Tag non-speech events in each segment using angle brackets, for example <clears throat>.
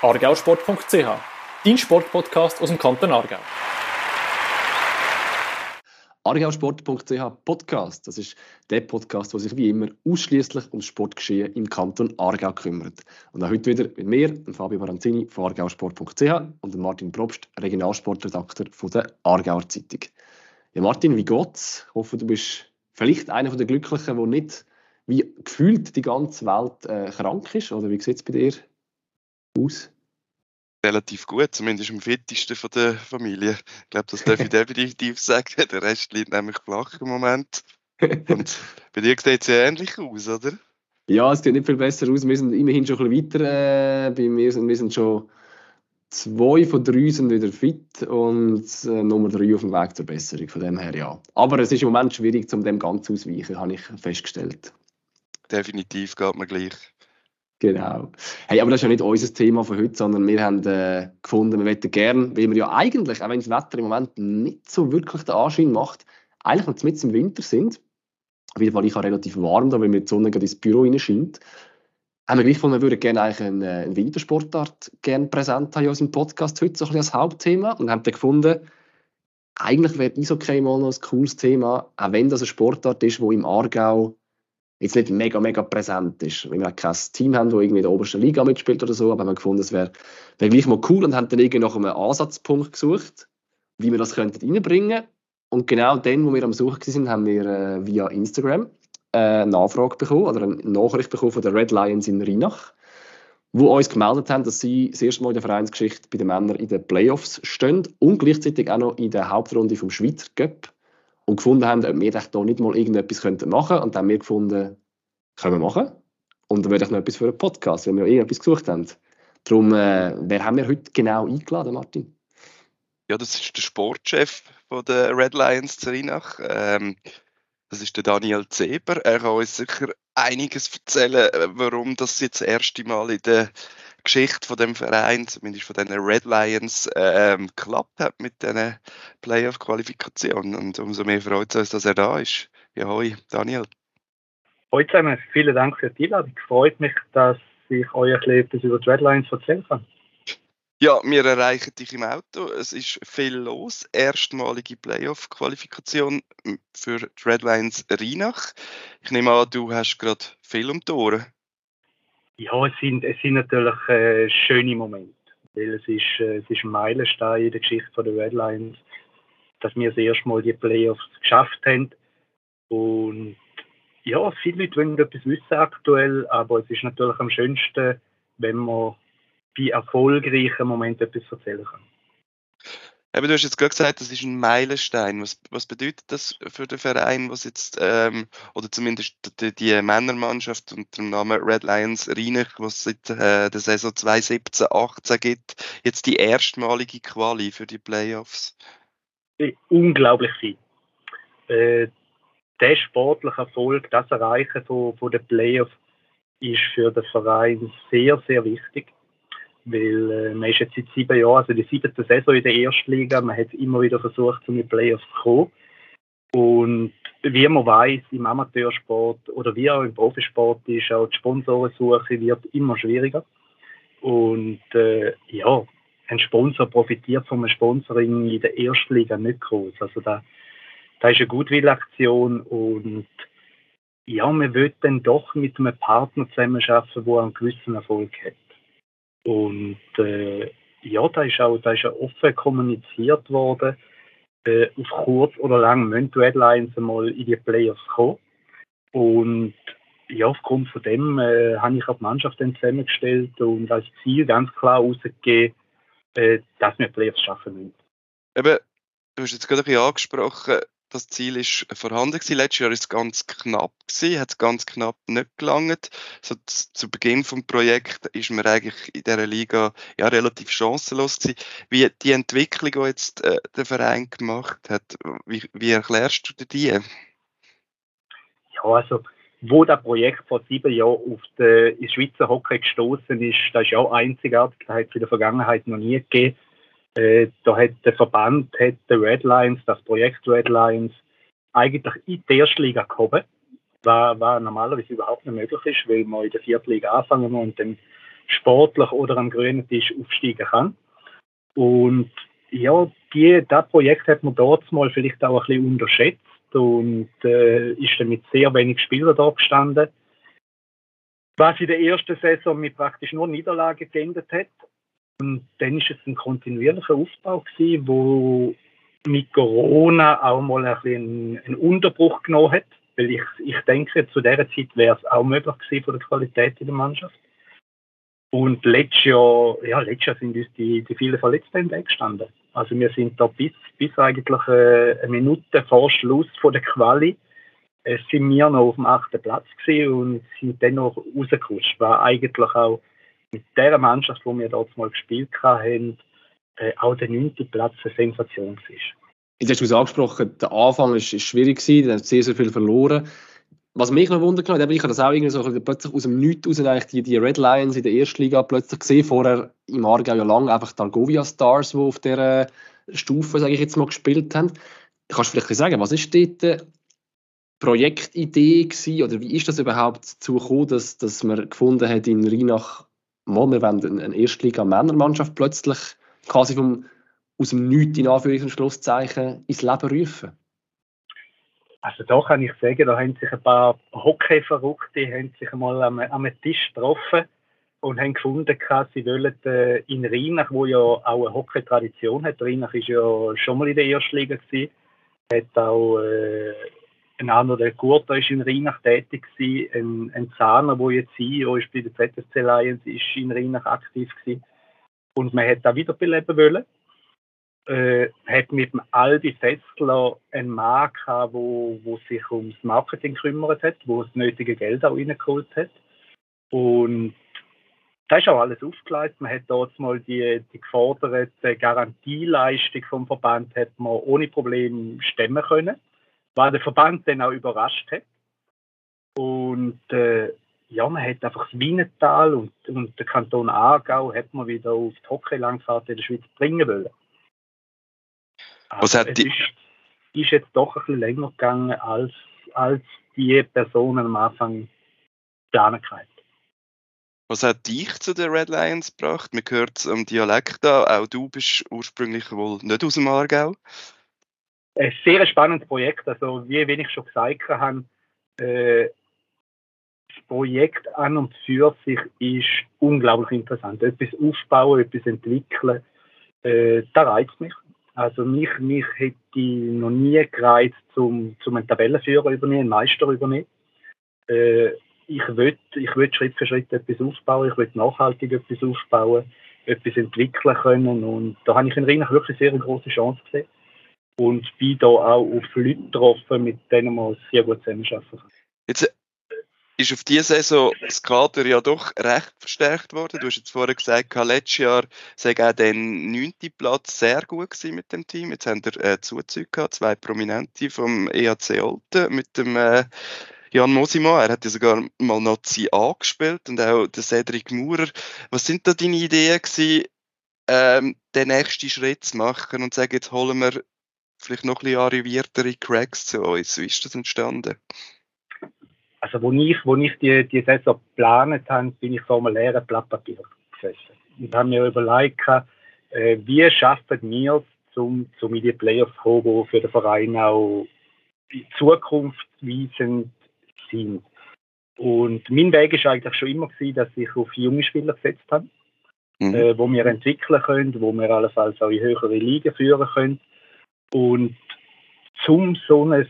argausport.ch, dein Sportpodcast aus dem Kanton Aargau. argausport.ch Podcast, das ist der Podcast, der sich wie immer ausschließlich ums Sportgeschehen im Kanton Aargau kümmert. Und auch heute wieder mit mir, Fabio Baranzini von argausport.ch und Martin Probst, Regionalsportredakteur von der Aargauer Zeitung. Ja, Martin, wie geht's? Ich hoffe, du bist vielleicht einer der Glücklichen, der nicht wie gefühlt die ganze Welt äh, krank ist. Oder wie sieht es bei dir aus? Relativ gut, zumindest am fittesten von der Familie. Ich glaube, das darf ich <laughs> definitiv sagen. Der Rest liegt nämlich flach im Moment. Und bei dir sieht es ja ähnlich aus, oder? Ja, es sieht nicht viel besser aus. Wir sind immerhin schon ein bisschen weiter. Äh, bei mir sind, wir sind schon zwei von drei sind wieder fit und äh, Nummer drei auf dem Weg zur Besserung. Von dem her ja. Aber es ist im Moment schwierig, um dem Ganzen auszuweichen, habe ich festgestellt. Definitiv geht mir gleich. Genau. Hey, aber das ist ja nicht unser Thema von heute, sondern wir haben äh, gefunden, wir möchten gerne, weil wir ja eigentlich, auch wenn das Wetter im Moment nicht so wirklich den Anschein macht, eigentlich noch mit im Winter sind. Auf jeden Fall ich auch relativ warm da, weil mir die Sonne gerade ins Büro scheint. Haben wir gleich gefunden, wir würden gerne eigentlich eine, eine Wintersportart gerne präsent haben in unserem Podcast heute, so ein bisschen als Hauptthema. Und haben dann gefunden, eigentlich wäre Eishockey mal noch ein cooles Thema, auch wenn das eine Sportart ist, die im Aargau jetzt nicht mega, mega präsent ist. Wenn wir kein Team haben, das irgendwie in der obersten Liga mitspielt oder so, aber haben wir gefunden, es wäre wär gleich mal cool und haben dann irgendwie nach einem Ansatzpunkt gesucht, wie wir das könnten reinbringen Und genau dann, wo wir am Suchen waren, haben wir äh, via Instagram äh, eine Nachfrage bekommen oder eine Nachricht bekommen von den Red Lions in Rheinach, wo uns gemeldet haben, dass sie das erste Mal in der Vereinsgeschichte bei den Männern in den Playoffs stehen und gleichzeitig auch noch in der Hauptrunde vom Schweizer Cup und gefunden haben, ob wir da nicht mal irgendetwas machen könnten. Und dann haben wir gefunden, können wir machen. Und dann würde ich noch etwas für einen Podcast, wenn wir irgendetwas gesucht haben. Darum, äh, wer haben wir heute genau eingeladen, Martin? Ja, das ist der Sportchef von der Red Lions Zerinach. Ähm, das ist der Daniel Zeber. Er kann uns sicher einiges erzählen, warum das jetzt das erste Mal in der Geschichte von dem Verein, zumindest von den Red Lions, ähm, geklappt hat mit diesen Playoff-Qualifikationen. Und umso mehr freut es uns, dass er da ist. Ja, hoi, Daniel. Hallo zusammen, vielen Dank für die Einladung. Freut mich, dass ich euch etwas über die Red Lions erzählen kann. Ja, wir erreichen dich im Auto. Es ist viel los. Erstmalige Playoff-Qualifikation für die Red Lions Rheinach. Ich nehme an, du hast gerade viel um die Ohren. Ja, es sind, es sind natürlich äh, schöne Momente. Weil es ist, äh, es ist ein Meilenstein in der Geschichte der Red Lions, dass wir das erste Mal die Playoffs geschafft haben. Und ja, viele Leute wollen etwas wissen aktuell, aber es ist natürlich am schönsten, wenn man bei erfolgreichen Momenten etwas erzählen kann. Aber du hast jetzt gerade gesagt, das ist ein Meilenstein. Was, was bedeutet das für den Verein, was jetzt, ähm, oder zumindest die, die, Männermannschaft unter dem Namen Red Lions Rheinach, was seit äh, der Saison 2017, 18 gibt, jetzt die erstmalige Quali für die Playoffs? Unglaublich viel. Äh, der sportliche Erfolg, das Erreichen von, von den Playoffs, ist für den Verein sehr, sehr wichtig weil äh, man ist jetzt seit sieben Jahren, also die siebte Saison in der ersten Liga, man hat immer wieder versucht, zu den Playoffs zu kommen. Und wie man weiß, im Amateursport oder wie auch im Profisport ist auch die Sponsorensuche wird immer schwieriger. Und äh, ja, ein Sponsor profitiert von einem Sponsoring in der ersten Liga nicht groß. Also da, da ist eine Gutwillaktion und ja, man will dann doch mit einem Partner zusammenarbeiten, der einen gewissen Erfolg hat. Und äh, ja, da ist auch, da ist auch offen kommuniziert worden, äh, auf kurz oder lang müssen die Redlines einmal in die Playoffs kommen. Und ja, aufgrund von dem äh, habe ich auch die Mannschaft dann zusammengestellt und als Ziel ganz klar ausgegeben, äh, dass wir Playoffs schaffen müssen. Eben, du hast jetzt gerade ein bisschen angesprochen, das Ziel ist vorhanden gewesen. Letztes Jahr ist es ganz knapp gewesen, hat es ganz knapp nicht gelangt. So zu Beginn vom Projekt ist man eigentlich in dieser Liga ja relativ chancenlos gewesen. Wie die Entwicklung, die jetzt äh, der Verein gemacht hat, wie, wie erklärst du die? Ja, also wo das Projekt vor sieben Jahren auf den Schweizer Hockey gestoßen ist, das ist ja auch einzigartig, das hat es in der Vergangenheit noch nie gegeben äh, da hat der Verband, hat der das Projekt Red Lions, eigentlich in die erste Liga gehoben, was, was normalerweise überhaupt nicht möglich ist, weil man in der vierten Liga anfangen und dann sportlich oder am grünen Tisch aufsteigen kann. Und ja, das Projekt hat man dort mal vielleicht auch ein bisschen unterschätzt und äh, ist dann mit sehr wenig Spielern da gestanden. Was in der ersten Saison mit praktisch nur Niederlagen geendet hat. Und dann ist es ein kontinuierlicher Aufbau gewesen, wo mit Corona auch mal ein bisschen einen Unterbruch genommen hat. Weil ich, ich denke, zu dieser Zeit wäre es auch möglich gewesen von der Qualität in der Mannschaft. Und letztes Jahr, ja, letztes Jahr sind uns die, die vielen Verletzten weggestanden. Also wir sind da bis, bis eigentlich äh, eine Minute vor Schluss von der Quali äh, sind wir noch auf dem achten Platz gewesen und sind dann noch rausgerutscht. War eigentlich auch mit der Mannschaft, wo wir dort mal gespielt haben, äh, auch der neunte Platz eine Sensation war. Jetzt hast du es angesprochen, der Anfang ist, ist schwierig gewesen, hat sehr, sehr viel verloren was mich noch wundert, hat, ich habe das auch irgendwie so plötzlich aus dem Nichts raus die, die Red Lions in der ersten Liga plötzlich gesehen. Vorher im Aargau ja lange einfach die Argovia Stars, die auf dieser Stufe, sage ich jetzt mal, gespielt haben. Kannst du vielleicht sagen, was ist dort die Projektidee gewesen, oder wie ist das überhaupt dazu gekommen, dass, dass man gefunden hat in Rheinach, mal, wir wollen eine Erstliga-Männermannschaft plötzlich quasi vom, aus dem Nichts in Anführungs- Schlusszeichen ins Leben rufen? Also da kann ich sagen, da haben sich ein paar Hockey-Verrückte einmal am, am Tisch getroffen und haben gefunden, sie wollen äh, in Rheinach, wo ja auch eine Hockey-Tradition hat, Rheinach ist ja schon mal in der ersten Liga gewesen, hat auch äh, ein anderer, der Gurta ist in Rheinach tätig gewesen, ein, ein Zahner, der jetzt CEO ist bei der ZSC Lions, ist in Rheinach aktiv gewesen. Und man hat da wiederbeleben wollen äh, hat mit dem Aldi Festler einen Mann gehabt, wo, wo sich ums Marketing gekümmert hat, wo das nötige Geld auch reingeholt hat. Und da ist auch alles aufgelegt. Man hat dort mal die, die geforderte Garantieleistung vom Verband hat man ohne Probleme stemmen können, was der Verband dann auch überrascht hat. Und äh, ja, man hat einfach das Wienetal und, und den Kanton Aargau hat man wieder auf die Hockey-Langfahrt in der Schweiz bringen wollen. Was hat die... ist, ist jetzt doch ein bisschen länger gegangen, als, als die Personen am Anfang planen können. Was hat dich zu den Red Lions gebracht? Man hört es am Dialekt an, auch du bist ursprünglich wohl nicht aus dem Aargau. Ein sehr spannendes Projekt, also wie ich schon gesagt habe, äh, das Projekt an und für sich ist unglaublich interessant. Etwas aufbauen, etwas entwickeln, äh, da reizt mich. Also mich, mich hätte noch nie gereizt, zum, zum einen Tabellenführer übernehmen, einen Meister übernehmen. Äh, ich will, ich Schritt für Schritt etwas aufbauen, ich will nachhaltig etwas aufbauen, etwas entwickeln können und da habe ich in Rheinach wirklich sehr große Chance gesehen und bin da auch auf Leute getroffen, mit denen man sehr gut zusammenarbeiten kann. Jetzt ist auf diese Saison das Kader ja doch recht verstärkt worden. Du hast jetzt vorher gesagt, letztes Jahr sei auch der neunte Platz sehr gut mit dem Team. Jetzt haben wir äh, Zuzüge gehabt, zwei Prominente vom EAC Olten mit dem äh, Jan Mosima. Er hat ja sogar mal Nazi A gespielt und auch der Cedric Maurer. Was sind da deine Ideen gewesen, ähm, den nächsten Schritt zu machen und sagen, jetzt holen wir vielleicht noch ein bisschen arriviertere Cracks zu uns? Wie ist das entstanden? also wo ich, wo ich die, die Saison geplant habe, bin ich vor einem leeren Blatt Papier gesessen. Und habe mir überlegt, äh, wie schaffen wir es, um, um in die Playoffs zu kommen, die für den Verein auch zukunftsweisend sind. Und mein Weg war eigentlich schon immer gewesen, dass ich auf junge Spieler gesetzt habe, mhm. äh, wo wir entwickeln können, wo wir allenfalls auch in höhere Ligen führen können. Und zum so ein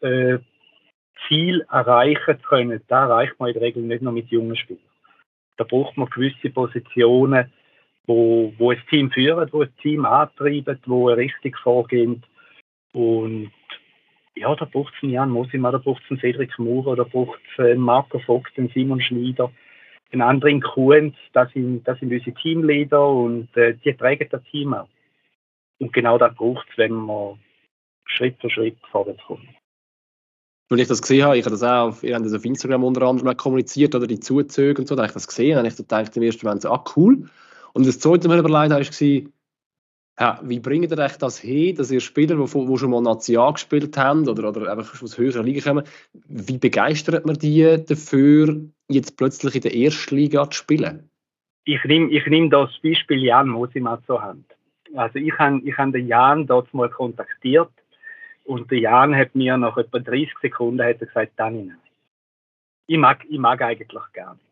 äh, Ziel erreichen zu können, da erreicht man in der Regel nicht nur mit jungen Spielern. Da braucht man gewisse Positionen, wo, wo ein Team führen, wo ein Team antreiben, wo richtig vorgehen. Und ja, da braucht es einen Jan Mosima, da braucht es einen Cedric Maurer, da braucht es einen Marco Vogt, einen Simon Schneider, einen anderen Kuhns, das sind, das sind unsere Teamleader und äh, die tragen das Team auch. Und genau das braucht es, wenn man Schritt für Schritt vorwärts kommt. Weil ich das gesehen habe, ich habe das auch auf, ihr habt das auf Instagram unter anderem kommuniziert, oder die Zuzüge und so, da habe ich das gesehen, habe ich gedacht, im ersten Moment so, ah cool. Und das zweite Mal überlegt habe, war, ja, wie bringt ihr euch das hin, dass ihr Spieler, die, schon mal Nazi A gespielt haben oder, oder einfach aus höheren Ligen kommen, wie begeistert man die dafür, jetzt plötzlich in der ersten Liga zu spielen? ich nehme ich nehm das Beispiel Jan Mosimat zur Hand. Also ich habe ich hab den Jan dort mal kontaktiert und der Jan hat mir nach etwa 30 Sekunden hat er gesagt, Dani, nein. Ich mag, ich mag eigentlich gar nicht.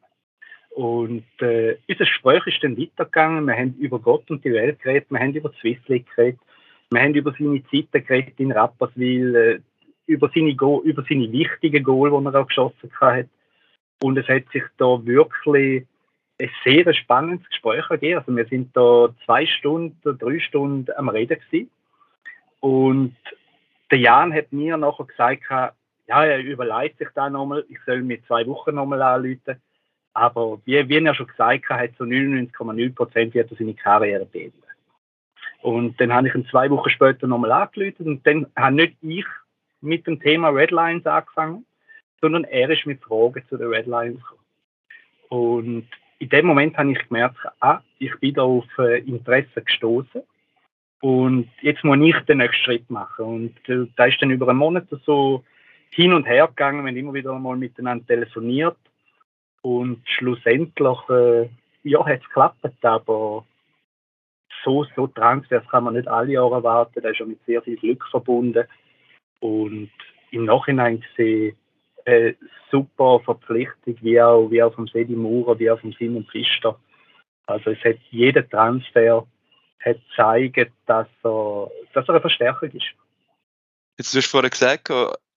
Und äh, unser Gespräch ist dann weitergegangen. Wir haben über Gott und die Welt geredet, wir haben über Swiss League geredet, wir haben über seine Zeiten geredet in Rapperswil, äh, über seine, Go über seine wichtigen Goal, die er auch geschossen hat. Und es hat sich da wirklich ein sehr spannendes Gespräch ergeben. Also wir sind da zwei Stunden, drei Stunden am Reden gewesen. Und der Jan hat mir nachher gesagt, ja, er überlegt sich da nochmal, ich soll mir zwei Wochen nochmal anrufen. Aber wie, wie er schon gesagt hat, so 99,9 Prozent wird er seine Karriere beenden. Und dann habe ich ihn zwei Wochen später nochmal angerufen und dann habe nicht ich mit dem Thema Redlines angefangen, sondern er ist mit Fragen zu den Redlines gekommen. Und in dem Moment habe ich gemerkt, ah, ich bin da auf äh, Interesse gestoßen und jetzt muss ich den nächsten Schritt machen. Und äh, da ist dann über einen Monat so hin und her gegangen, wenn immer wieder mal miteinander telefoniert und schlussendlich, äh, ja, hat es geklappt, aber so, so Transfers kann man nicht alle Jahre erwarten. Da ist ja mit sehr viel Glück verbunden. Und im Nachhinein gesehen, äh, super Verpflichtung, wie auch, wie auch vom Sedi Maurer, wie auch vom Simon Pfister. Also es hat jeder Transfer hat gezeigt, dass er, dass er eine Verstärkung ist. Jetzt hast du vorhin gesagt,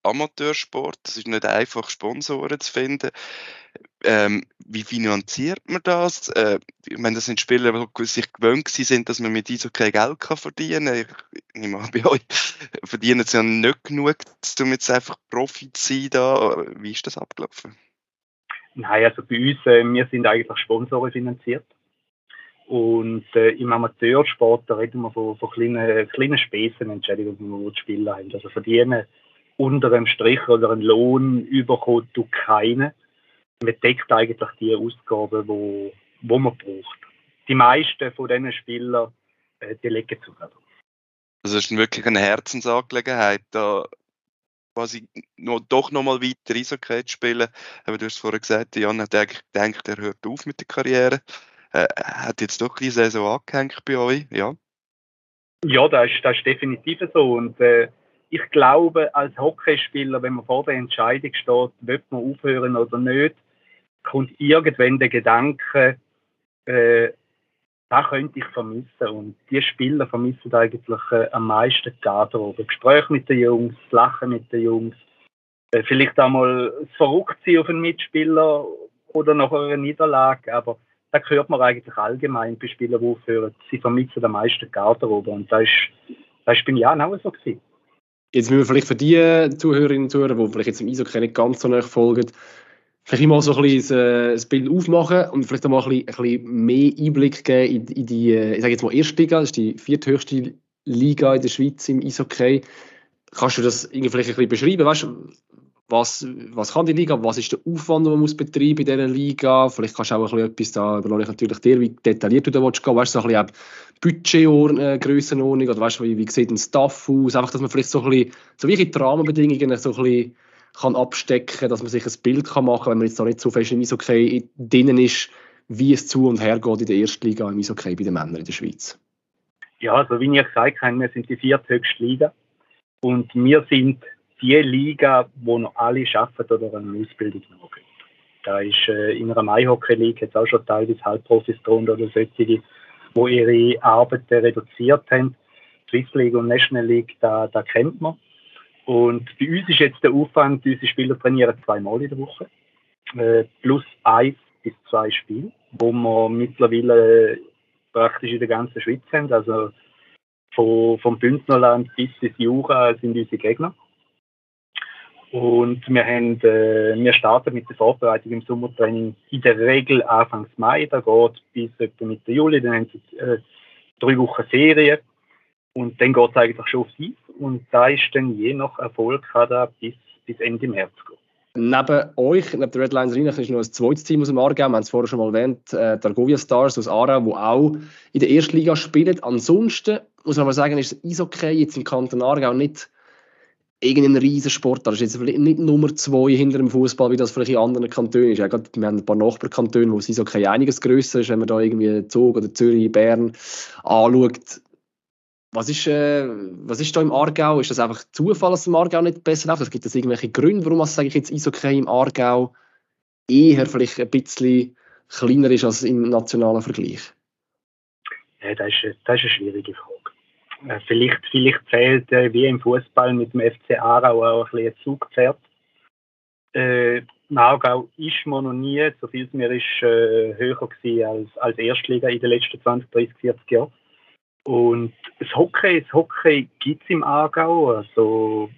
Amateursport, es ist nicht einfach, Sponsoren zu finden. Ähm, wie finanziert man das? Äh, ich meine, das sind Spieler, die sich gewöhnt sind, dass man mit ISO kein Geld kann verdienen kann. Ich nehme an, bei euch <laughs> verdienen sie ja nicht genug, um jetzt einfach Profi zu sein. Da. Wie ist das abgelaufen? Nein, also bei uns, äh, wir sind eigentlich Sponsoren finanziert. Und äh, im Amateursport, da reden wir von, von kleinen, kleinen Späßen, Entschädigungen, die die Spieler haben. Also verdienen unter einem Strich oder einen Lohn überkommt du keine. Man deckt eigentlich die Ausgaben, wo, wo man braucht. Die meisten von diesen Spielern, äh, die legen zu. Also es ist wirklich eine Herzensangelegenheit, da quasi noch, doch nochmal weiter Eishockey zu spielen. Aber du hast vorhin gesagt, Jan hat eigentlich gedacht, er hört auf mit der Karriere. Äh, hat jetzt doch eine Saison angehängt bei euch, ja? Ja, das ist, das ist definitiv so. Und äh, ich glaube, als Hockeyspieler, wenn man vor der Entscheidung steht, wird man aufhören oder nicht, kommt irgendwann der Gedanke, äh, da könnte ich vermissen. Und die Spieler vermissen eigentlich äh, am meisten die Garderobe. Gespräche mit den Jungs, Lachen mit den Jungs, äh, vielleicht einmal verrückt sein auf einen Mitspieler oder nach einer Niederlage, aber da hört man eigentlich allgemein bei Spielern, die aufhören. Sie vermissen am meisten die Garderobe. Und das ist, das ist beim Jan auch so gewesen. Jetzt müssen wir vielleicht für die Zuhörerinnen und Zuhörer, die vielleicht jetzt im Eishockey nicht ganz so nachfolgen, vielleicht mal so ein bisschen äh, das Bild aufmachen und vielleicht mal ein bisschen, ein mehr Einblick geben in, die, äh, ich sage jetzt mal Erstliga, das ist die vierthöchste Liga in der Schweiz im Eishockey. Kannst du das irgendwie vielleicht ein bisschen beschreiben? Weißt, was, was kann die Liga, was ist der Aufwand, den man muss betreiben in dieser Liga? Vielleicht kannst du auch ein bisschen etwas da, überlasse ich natürlich dir, wie detailliert du da willst gehen, weißt du, so ein bisschen Budgetgrössenordnung oder weißt du, wie, wie sieht ein Staff aus? Einfach, dass man vielleicht so ein bisschen, so wie die Rahmenbedingungen so ein bisschen kann abstecken, dass man sich ein Bild kann machen kann, wenn man jetzt noch nicht so fest im Eishockey drinnen ist, wie es zu und her geht in der ersten Liga im Eishockey bei den Männern in der Schweiz. Ja, also wie ich gesagt habe, wir sind die vierthöchste Liga und wir sind die Liga, wo noch alle arbeiten oder eine Ausbildung nachgehen. Da ist äh, in einer Mai-Hockey-Liga jetzt auch schon teilweise Halbprofis drunter oder solche, die ihre Arbeit reduziert haben. Swiss League und National League, da, da kennt man. Und bei uns ist jetzt der Aufwand, unsere Spieler trainieren zweimal in der Woche, äh, plus eins bis zwei Spiele, wo wir mittlerweile praktisch in der ganzen Schweiz haben. Also vom Bündnerland bis ins Jura sind unsere Gegner. Und wir, haben, äh, wir starten mit der Vorbereitung im Sommertraining in der Regel Anfang Mai. Da geht bis etwa Mitte Juli. Dann haben sie äh, drei Wochen Ferien. Und dann geht es eigentlich schon auf Eis. Und da ist dann je nach Erfolg da bis, bis Ende März geht. Neben euch, neben der Red Lions Arena, ist noch ein zweites Team aus dem Aargau. Wir haben es vorher schon mal erwähnt, äh, die Argovia Stars aus Aarau, die auch in der ersten Liga spielen. Ansonsten muss man aber sagen, ist das Eishockey jetzt im Kanton Aargau nicht irgendein Riesensport. Das ist jetzt vielleicht nicht Nummer zwei hinter dem Fußball, wie das vielleicht in anderen Kantonen ist. Ja, gerade, wir haben ein paar Nachbarkantone, wo es kein einiges grösser ist, wenn man da irgendwie Zug oder Zürich, Bern anschaut. Was ist, äh, was ist da im Aargau? Ist das einfach Zufall, dass es im Aargau nicht besser läuft? Es gibt es irgendwelche Gründe, warum sage ich jetzt Eishockey im Aargau eher vielleicht ein bisschen kleiner ist als im nationalen Vergleich? Ja, das ist, das ist eine schwierige Frage. Äh, vielleicht, vielleicht zählt äh, wie im Fußball mit dem FC Aarau auch ein bisschen Zugpferd. Äh, im Aargau ist man noch nie, so viel es mir ist, äh, höher gewesen als, als Erstliga in den letzten 20, 30, 40 Jahren. Und das Hockey, das Hockey gibt es im Aargau. Also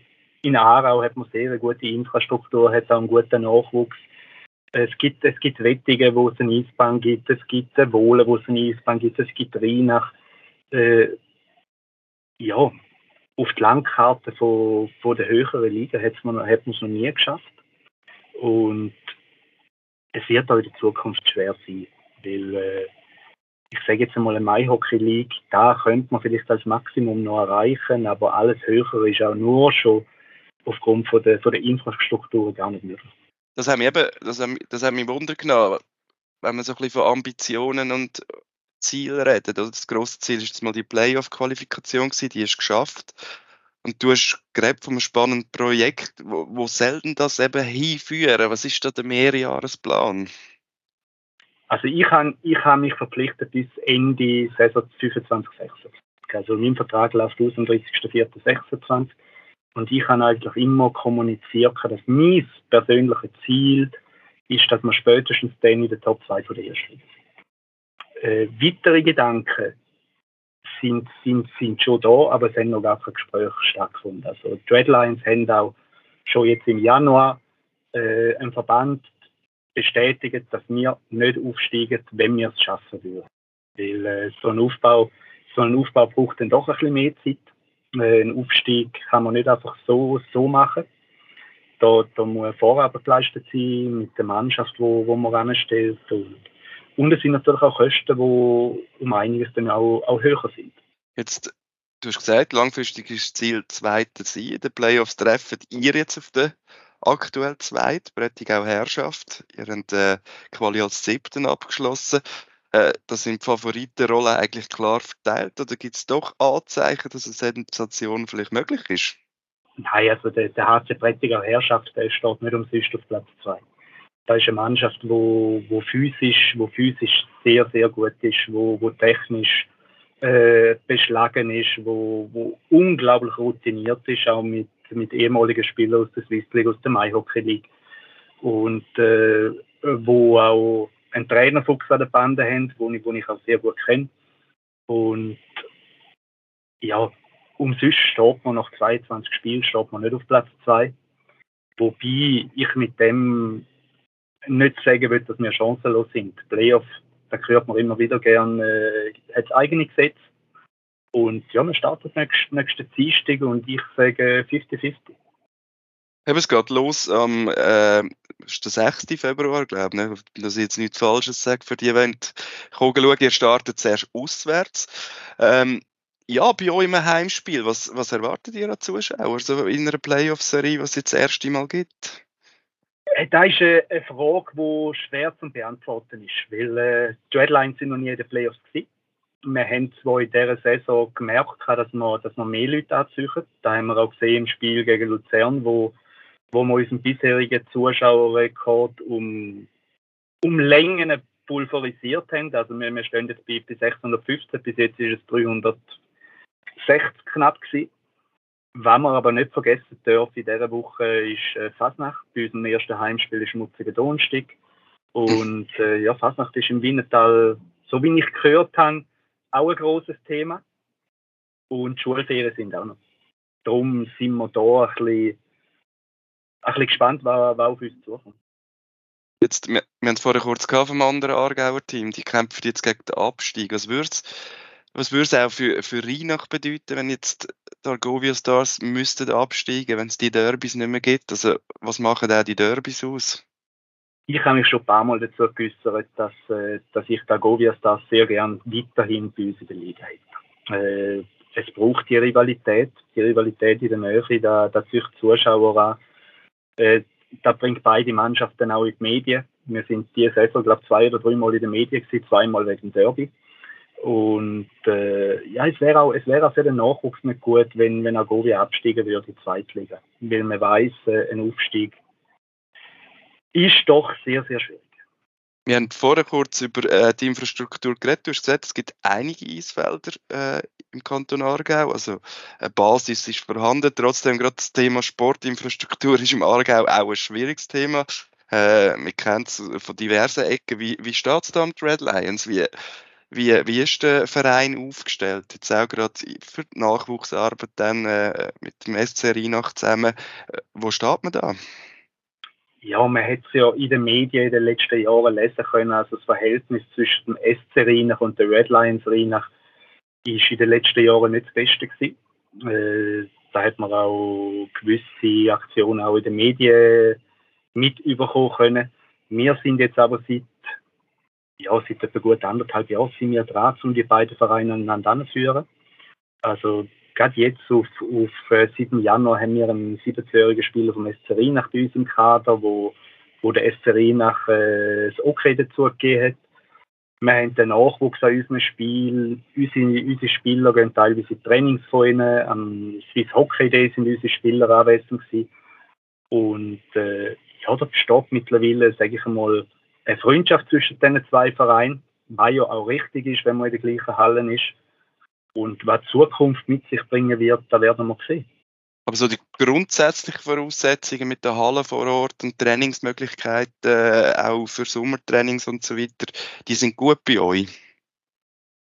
in Aarau hat man sehr eine gute Infrastruktur, hat auch einen guten Nachwuchs. Es gibt, es gibt Wettungen, wo es eine Eisbahn gibt, es gibt Wohlen, wo es eine Eisbahn gibt, es gibt Rheinach. Äh, ja, auf die Landkarte von, von der höheren Liga hat man es noch nie geschafft. Und es wird auch in der Zukunft schwer sein, weil äh, ich sage jetzt einmal, eine Mai-Hockey League, da könnte man vielleicht als Maximum noch erreichen, aber alles höher ist auch nur schon aufgrund von der, von der Infrastruktur gar nicht möglich. Das haben wir eben, das haben, das haben mich Wunder genommen, wenn man so ein bisschen von Ambitionen und Zielen redet. Das grosse Ziel ist jetzt mal die Playoff-Qualifikation die ist geschafft. Und du hast gerade von einem spannenden Projekt, wo, wo selten das eben hinführen. Was ist da der Mehrjahresplan? Also ich habe ich hab mich verpflichtet bis Ende Saison 25, 26. Also mein Vertrag läuft aus am 30.04.26 und ich habe eigentlich immer kommuniziert, dass mein persönliches Ziel ist, dass man spätestens dann in der Top 2 von der ersten sind. Äh, weitere Gedanken sind, sind, sind schon da, aber es haben noch gar keine Gespräche stattgefunden. Also die Redlines haben auch schon jetzt im Januar äh, einen Verband bestätigt, dass wir nicht aufsteigen, wenn wir es schaffen würden. Weil äh, so, ein Aufbau, so ein Aufbau braucht dann doch ein bisschen mehr Zeit. Äh, ein Aufstieg kann man nicht einfach so, so machen. Da, da muss Vorarbeit geleistet sein mit der Mannschaft, wo, wo man anstellt. Und, und es sind natürlich auch Kosten, die um einiges dann auch, auch höher sind. Jetzt, du hast gesagt, langfristig ist das Ziel, Zweiter sein. In den Playoffs treffen ihr jetzt auf den aktuell zweit, Brettigau Herrschaft. Ihr habt äh, Quali als siebten abgeschlossen. Äh, da sind die Favoritenrollen eigentlich klar verteilt oder gibt es doch Anzeichen, dass eine Sensation vielleicht möglich ist? Nein, also der, der HC Brettigau Herrschaft der steht nicht umsonst auf Platz 2. Da ist eine Mannschaft, wo, wo physisch, wo physisch sehr, sehr gut ist, wo, wo technisch äh, beschlagen ist, wo, wo unglaublich routiniert ist, auch mit mit ehemaligen Spielern aus der Swiss League, aus der Mai Hockey League. Und äh, wo auch einen Trainerfuchs an der Bande haben, wo ich, ich auch sehr gut kenne. Und ja, umsonst steht man nach 22 Spielen steht man nicht auf Platz 2. Wobei ich mit dem nicht sagen will, dass wir chancenlos sind. Playoff, da hört man immer wieder gern, äh, hat eigene Gesetze. Und ja, wir starten nächsten, nächsten Dienstag und ich sage 50-50. es geht los am äh, ist der 6. Februar, glaube ich, ne? dass ich jetzt nichts Falsches sage für die Event. Schauen, ihr startet zuerst auswärts. Ähm, ja, bei euch im Heimspiel, was, was erwartet ihr an Zuschauer so in einer Playoff-Serie, was es jetzt das erste Mal gibt? Äh, das ist eine Frage, die schwer zu beantworten ist, weil äh, die Redlines sind noch nie in den Playoffs gewesen wir haben zwar in dieser Saison gemerkt, dass wir, dass wir mehr Leute anziehen. Da haben wir auch gesehen im Spiel gegen Luzern, wo, wo wir unseren bisherigen Zuschauerrekord um, um Längen pulverisiert haben. Also wir, wir stehen jetzt bei, bei 615, bis jetzt ist es 360 knapp gewesen. Was wir aber nicht vergessen dürfen, in dieser Woche ist äh, Fasnacht. Bei unserem ersten Heimspiel ist Schmutziger Donnerstag. Und äh, ja, Fasnacht ist im Wienertal, so wie ich gehört habe, auch ein großes Thema. Und die Schulferien sind auch noch. Darum sind wir da ein bisschen, ein bisschen gespannt, was, was auf uns zukommt. Jetzt, wir, wir haben es vorher kurz gehabt vom anderen Aargauer Team, die kämpfen jetzt gegen den Abstieg. Was würde es was auch für, für Rheinach bedeuten, wenn jetzt die Argovia Stars müssten absteigen, wenn es die Derbys nicht mehr gibt? Also, was machen auch die Derbys aus? Ich habe mich schon ein paar Mal dazu geäußert, dass, äh, dass ich Dagovias das sehr gern weiterhin bei uns in der Liga hätte. Äh, es braucht die Rivalität, die Rivalität in der Nähe, da, da sich Zuschauer an. Äh, da bringt beide Mannschaften auch in die Medien. Wir sind diese Saison, glaube ich, zwei oder dreimal in den Medien gewesen, zweimal wegen Derby. Und äh, ja, es wäre auch, es auch für den Nachwuchs nicht gut, wenn, wenn Agovia absteigen würde in die Zweitliga. Weil man weiß, äh, ein Aufstieg ist doch sehr, sehr schwierig. Wir haben vorher kurz über äh, die Infrastruktur geredet. Du hast gesagt, es gibt einige Eisfelder äh, im Kanton Aargau. Also eine Basis ist vorhanden. Trotzdem gerade das Thema Sportinfrastruktur <laughs> ist im Aargau auch ein schwieriges Thema. Äh, wir kennen es von diversen Ecken. Wie, wie steht es da mit Red Lions? Wie, wie, wie ist der Verein aufgestellt? Jetzt auch gerade für die Nachwuchsarbeit dann äh, mit dem SC Rheinach zusammen. Äh, wo steht man da? Ja, man hat es ja in den Medien in den letzten Jahren lesen können. Also das Verhältnis zwischen dem SC Rheinach und der Red Lions Rheinach ist in den letzten Jahren nicht das Beste gewesen. Äh, da hat man auch gewisse Aktionen auch in den Medien mitbekommen können. Wir sind jetzt aber seit ja, seit etwa gut anderthalb Jahren sind wir dran, um die beiden Vereine aneinander anzuführen. Also gerade jetzt auf, auf äh, 7. Januar haben wir einen 17-jährigen Spieler vom SC Rheinach bei uns im Kader, wo, wo der SC Rheinach äh, das Okay dazu gegeben hat. Wir haben den Nachwuchs an unserem Spiel. Unsere, unsere Spieler gehen teilweise in Trainings von ihnen. Am Swiss Hockey Day sind unsere Spieler anwesend gewesen. Und äh, ja, da besteht mittlerweile, sage ich einmal, eine Freundschaft zwischen diesen zwei Vereinen, was ja auch richtig ist, wenn man in der gleichen Halle ist. Und was die Zukunft mit sich bringen wird, da werden wir sehen. Aber so die grundsätzlichen Voraussetzungen mit der Halle vor Ort und Trainingsmöglichkeiten, äh, auch für Sommertrainings und so weiter, die sind gut bei euch?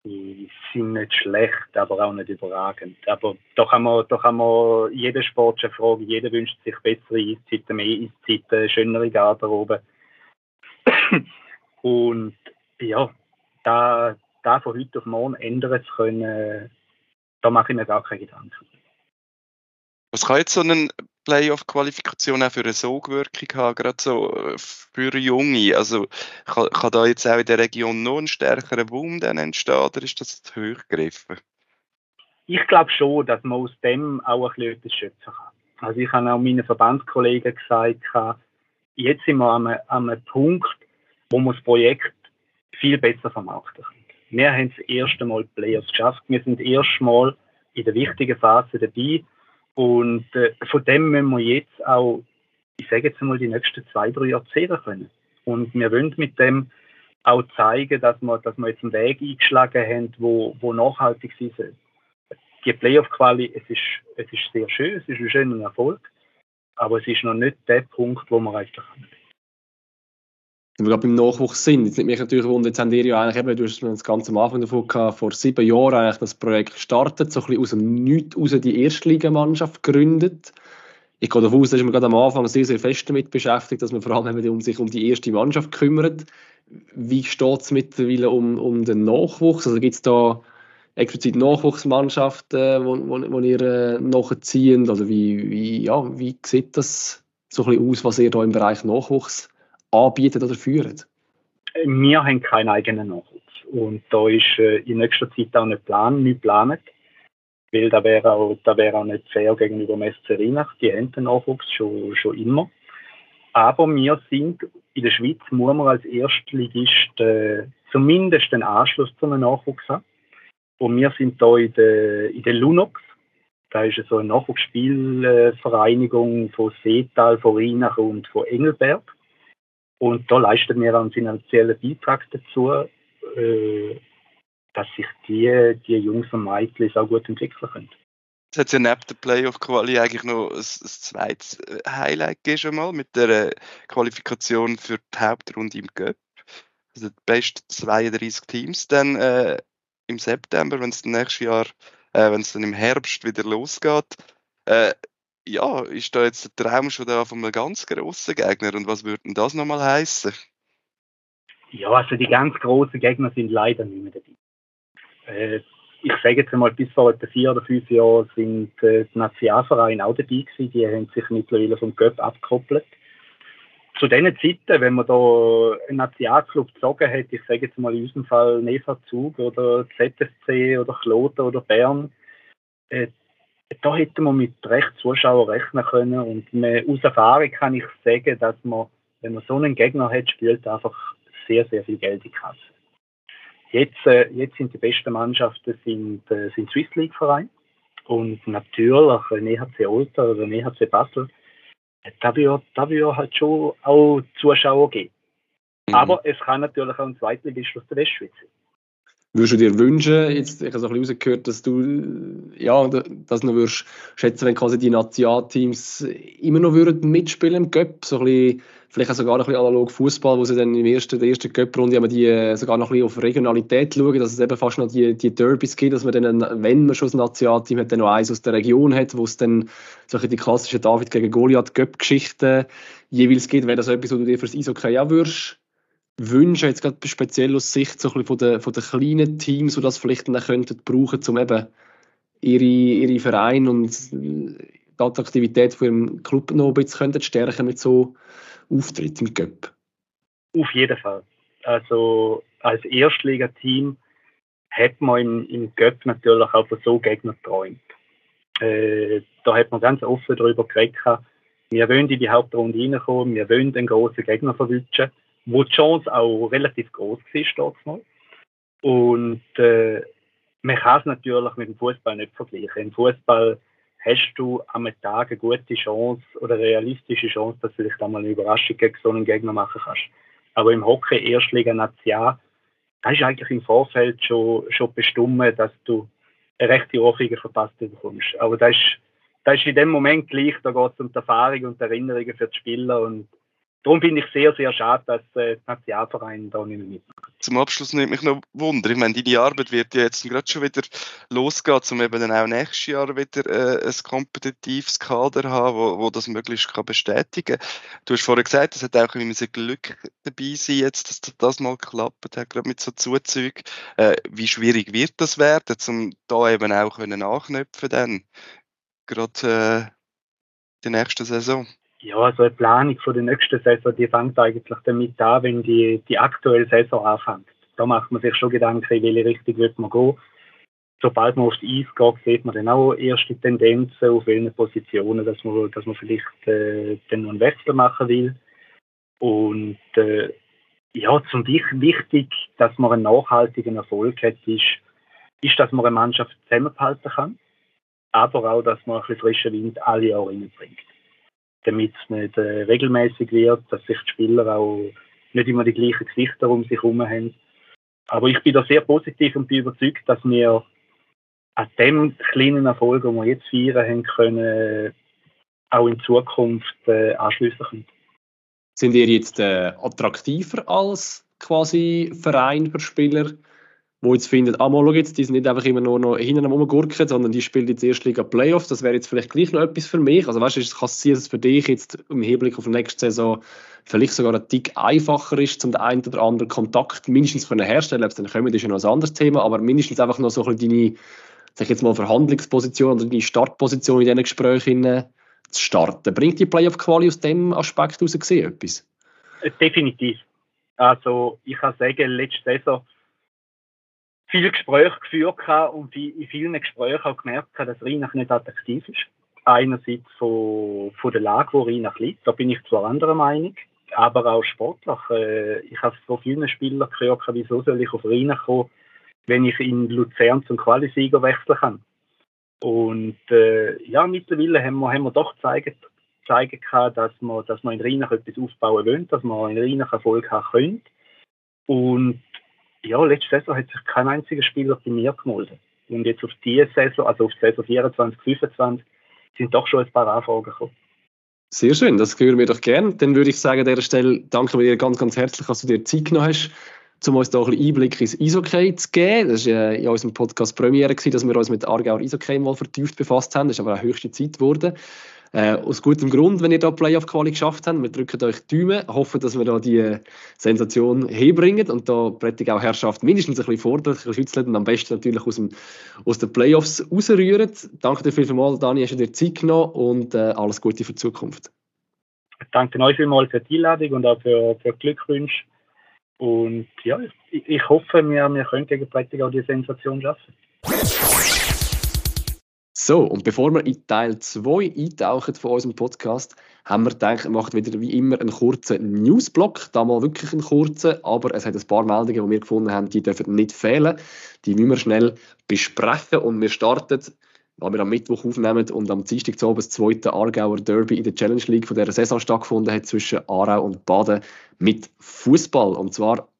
Die sind nicht schlecht, aber auch nicht überragend. Aber da kann man, da kann man jeden Sport schon fragen. Jeder wünscht sich bessere Eiszeiten, mehr Eiszeiten, schönere Garderobe. <clears throat> Und ja, da, da von heute auf morgen ändern zu können, da mache ich mir gar keine Gedanken. Was kann jetzt so eine Playoff-Qualifikation auch für eine Sogwirkung haben, gerade so äh, für Junge? Also kann, kann, da jetzt auch in der Region noch ein stärkerer Boom dann entstehen oder ist das zu hoch gegriffen? Ich glaube schon, dass man aus dem auch ein bisschen etwas schöpfen kann. Also ich habe auch meinen Verbandskollegen gesagt, jetzt sind wir an einem, an einem Punkt, wo man das Projekt viel besser vermarkten kann. Wir haben das erste Mal Players geschafft. Wir sind das erste Mal in der wichtigen Phase dabei. Und äh, von dem müssen wir jetzt auch, ich sage jetzt mal, die nächsten zwei, drei Jahre zehren können. Und wir wollen mit dem auch zeigen, dass wir, dass wir jetzt einen Weg eingeschlagen haben, wo, wo nachhaltig ist. Die Playoff-Quali, es ist, es ist sehr schön, es ist ein schöner Erfolg, aber es ist noch nicht der Punkt, wo wir eigentlich haben wenn wir gerade beim Nachwuchs sind, jetzt nimmt mich natürlich wunder, jetzt haben ihr ja eigentlich eben, du hast das ganz am Anfang davon gehabt, vor sieben Jahren eigentlich das Projekt gestartet, so ein bisschen aus dem Nichts raus die Erstligamannschaft gegründet. Ich gehe davon aus, dass man gerade am Anfang sehr, sehr fest damit beschäftigt, dass man vor allem um sich um die erste Mannschaft kümmert. Wie steht es mittlerweile um, um den Nachwuchs? Also gibt es da explizit Nachwuchsmannschaften, wo, wo, wo ihr äh, nachziehen? Also wie, wie, ja, wie sieht das so ein bisschen aus, was ihr da im Bereich Nachwuchs anbieten oder führen? Wir haben keinen eigenen Nachwuchs. Und da ist äh, in nächster Zeit auch nicht, plan, nicht geplant. Weil da wäre auch, da auch nicht fair gegenüber dem SC Rheinach. Die haben den Nachwuchs schon, schon immer. Aber wir sind in der Schweiz, muss man als Erstligist äh, zumindest den Anschluss zu einem Nachwuchs haben. Und wir sind da in der, in der Lunox. Da ist so eine Nachwuchsspielvereinigung von Seetal, von Rheinach und von Engelberg. Und da leisten wir einen finanziellen Beitrag dazu, äh, dass sich die, die Jungs und Mädchen auch gut entwickeln können. Es hat ja neben der Playoff-Quali eigentlich noch ein, ein zweites Highlight gegeben schon mal mit der äh, Qualifikation für die Hauptrunde im Cup. Also die besten 32 Teams dann äh, im September, wenn es nächstes Jahr, äh, wenn es dann im Herbst wieder losgeht. Äh, ja, ist da jetzt der Traum schon da von einem ganz grossen Gegner und was würde denn das nochmal heißen? Ja, also die ganz grossen Gegner sind leider nicht mehr dabei. Äh, ich sage jetzt einmal, bis vor etwa vier oder fünf Jahren sind äh, die Nationalvereine auch dabei gewesen. Die haben sich mittlerweile vom Göpp abgekoppelt. Zu diesen Zeiten, wenn man da einen Nationalclub gezogen hat, ich sage jetzt mal in unserem Fall Neva Zug oder ZSC oder Kloten oder Bern, äh, da hätte man mit recht Zuschauern rechnen können und man, aus Erfahrung kann ich sagen, dass man, wenn man so einen Gegner hat, spielt einfach sehr, sehr viel Geld in die Kasse. Jetzt, äh, jetzt sind die besten Mannschaften sind, äh, sind Swiss League Verein und natürlich ein EHC Olter oder ein EHC Basel. Da wird, da wird halt schon auch Zuschauer geben. Mhm. Aber es kann natürlich auch ein Zweitligist aus der Westschweiz sein. Würdest du dir wünschen, jetzt, ich habe so ein bisschen rausgehört, dass du ja, das noch würdest schätzen, wenn quasi die Nationalteams immer noch würden mitspielen im Cup, so ein bisschen, vielleicht auch sogar ein bisschen analog Fußball, wo sie dann der ersten, der ersten die äh, sogar noch ein bisschen auf Regionalität schauen, dass es eben fast noch die, die Derbys gibt, dass man dann, wenn man schon das Nationalteam hat, dann noch eins aus der Region hat, wo es dann solche die klassischen David gegen Goliath Cup-Geschichten jeweils gibt, wäre das etwas, was du dir fürs Eishockey auch würdest wünschen, jetzt gerade speziell aus Sicht so ein von, der, von den kleinen Teams, die das vielleicht dann könnten brauchen, um eben ihre, ihre Vereine und die Attraktivität von ihrem Club noch ein bisschen zu stärken mit so Auftritten im Cup? Auf jeden Fall. Also als Erstligateam hat man im, im Cup natürlich auch von so Gegner geträumt. Äh, da hat man ganz offen darüber geredet, wir wollen in die Hauptrunde reinkommen, wir wollen den großen Gegner verwünschen wo die Chance auch relativ groß war dort Und äh, man kann es natürlich mit dem Fußball nicht vergleichen. Im Fußball hast du am Tag eine gute Chance oder eine realistische Chance, dass du vielleicht einmal eine Überraschung gegen so einen Gegner machen kannst. Aber im Hockey Erstliga National, da ist eigentlich im Vorfeld schon, schon bestimmt, dass du eine rechte Ohrfeige verpasst bekommst. Aber das ist, ist in dem Moment gleich, da geht es um die Erfahrung und die Erinnerungen für die Spieler und darum finde ich sehr, sehr schade, dass äh, die Nationalvereine da nicht mehr mitmachen. Zum Abschluss nimmt mich noch Wunder. Ich meine, deine Arbeit wird ja jetzt gerade schon wieder losgehen, um eben dann auch nächstes Jahr wieder äh, ein kompetitives Kader haben, wo, wo das möglichst kann bestätigen kann. Du hast vorhin gesagt, es hat auch ein bisschen Glück dabei sein, jetzt, dass das mal geklappt hat, gerade mit so Zuzügen. Äh, wie schwierig wird das werden, um da eben auch können anknüpfen dann? Gerade äh, die nächste Saison. Ja, also eine Planung für die nächste Saison, die fängt eigentlich damit an, wenn die, die aktuelle Saison anfängt. Da macht man sich schon Gedanken, in welche Richtung wird man gehen. Sobald man auf die Eis geht, sieht man dann auch erste Tendenzen, auf welchen Positionen, dass man, dass man vielleicht äh, dann noch einen Wechsel machen will. Und äh, ja, zum wichtig, dass man einen nachhaltigen Erfolg hat, ist, ist, dass man eine Mannschaft zusammenhalten kann, aber auch, dass man ein bisschen frischen Wind alle Jahre reinbringt damit es nicht äh, regelmäßig wird, dass sich die Spieler auch nicht immer die gleichen Gesichter um sich herum haben. Aber ich bin da sehr positiv und bin überzeugt, dass wir an dem kleinen Erfolg, den wir jetzt feiern haben können, auch in Zukunft äh, anschließen können. Sind ihr jetzt äh, attraktiver als quasi Verein für Spieler? Wo jetzt findet, ah, mal, schau jetzt, die sind nicht einfach immer nur noch hinten am Rumgurken, sondern die spielen jetzt erst Liga Playoffs, das wäre jetzt vielleicht gleich noch etwas für mich. Also weißt du, kann es sein, dass es für dich jetzt im Hinblick auf die nächste Saison vielleicht sogar ein Tick einfacher ist, zum den einen oder anderen Kontakt mindestens können herstellen. Ob es dann kommen, ist ja noch ein anderes Thema, aber mindestens einfach noch so ein bisschen deine, sag ich jetzt mal, Verhandlungsposition oder deine Startposition in diesen Gesprächen zu starten. Bringt die Playoff-Quali aus dem Aspekt heraus gesehen etwas? Definitiv. Also ich kann sagen, letzte Saison viele Gespräche geführt und in vielen Gesprächen auch gemerkt, dass Rheinach nicht attraktiv ist. Einerseits von, von der Lage, wo Rheinach liegt, da bin ich zwar anderer Meinung, aber auch sportlich. Äh, ich habe von vielen Spielern gehört, wieso soll ich auf Rheinach kommen, wenn ich in Luzern zum Qualisieger wechseln kann. Und äh, ja, mittlerweile haben wir, haben wir doch gezeigt, zeigen können, dass man, dass man in Rheinach etwas aufbauen wollen, dass man in Rheinach Erfolg haben können. Und ja, letzte Saison hat sich kein einziger Spieler bei mir gemeldet. Und jetzt auf diese Saison, also auf die Saison 24, 25, sind doch schon ein paar Anfragen gekommen. Sehr schön, das hören wir doch gern. Dann würde ich sagen, an dieser Stelle danke wir dir ganz, ganz herzlich, dass du dir Zeit genommen hast, um uns da ein bisschen Einblick ins Eishockey zu geben. Das war in unserem Podcast Premiere, dass wir uns mit Aargauer Eishockey mal vertieft befasst haben. Das ist aber auch höchste Zeit geworden. Äh, aus gutem Grund, wenn ihr da Playoff-Quali geschafft habt. Wir drücken euch die Daumen, hoffen, dass wir da die äh, Sensation herbringen und da Prättig auch Herrschaft mindestens ein bisschen fordern, ein bisschen schützen und am besten natürlich aus, dem, aus den Playoffs rausrühren. Danke dir vielmals, Dani, hast du dir Zeit genommen und äh, alles Gute für die Zukunft. Danke euch vielmals für die Einladung und auch für, für Glückwünsche. Und ja, ich, ich hoffe, wir, wir können gegen Prättig auch die Sensation schaffen. So, und bevor wir in Teil 2 eintauchen von unserem Podcast, haben wir gedacht, wir machen wieder wie immer einen kurzen Newsblock. Da mal wirklich einen kurzen, aber es hat ein paar Meldungen, die wir gefunden haben, die dürfen nicht fehlen. Die müssen wir schnell besprechen und wir starten, weil wir am Mittwoch aufnehmen und am Dienstag zu das zweite Aargauer Derby in der Challenge League von dieser Saison stattgefunden hat zwischen Aarau und Baden mit Fußball. Und zwar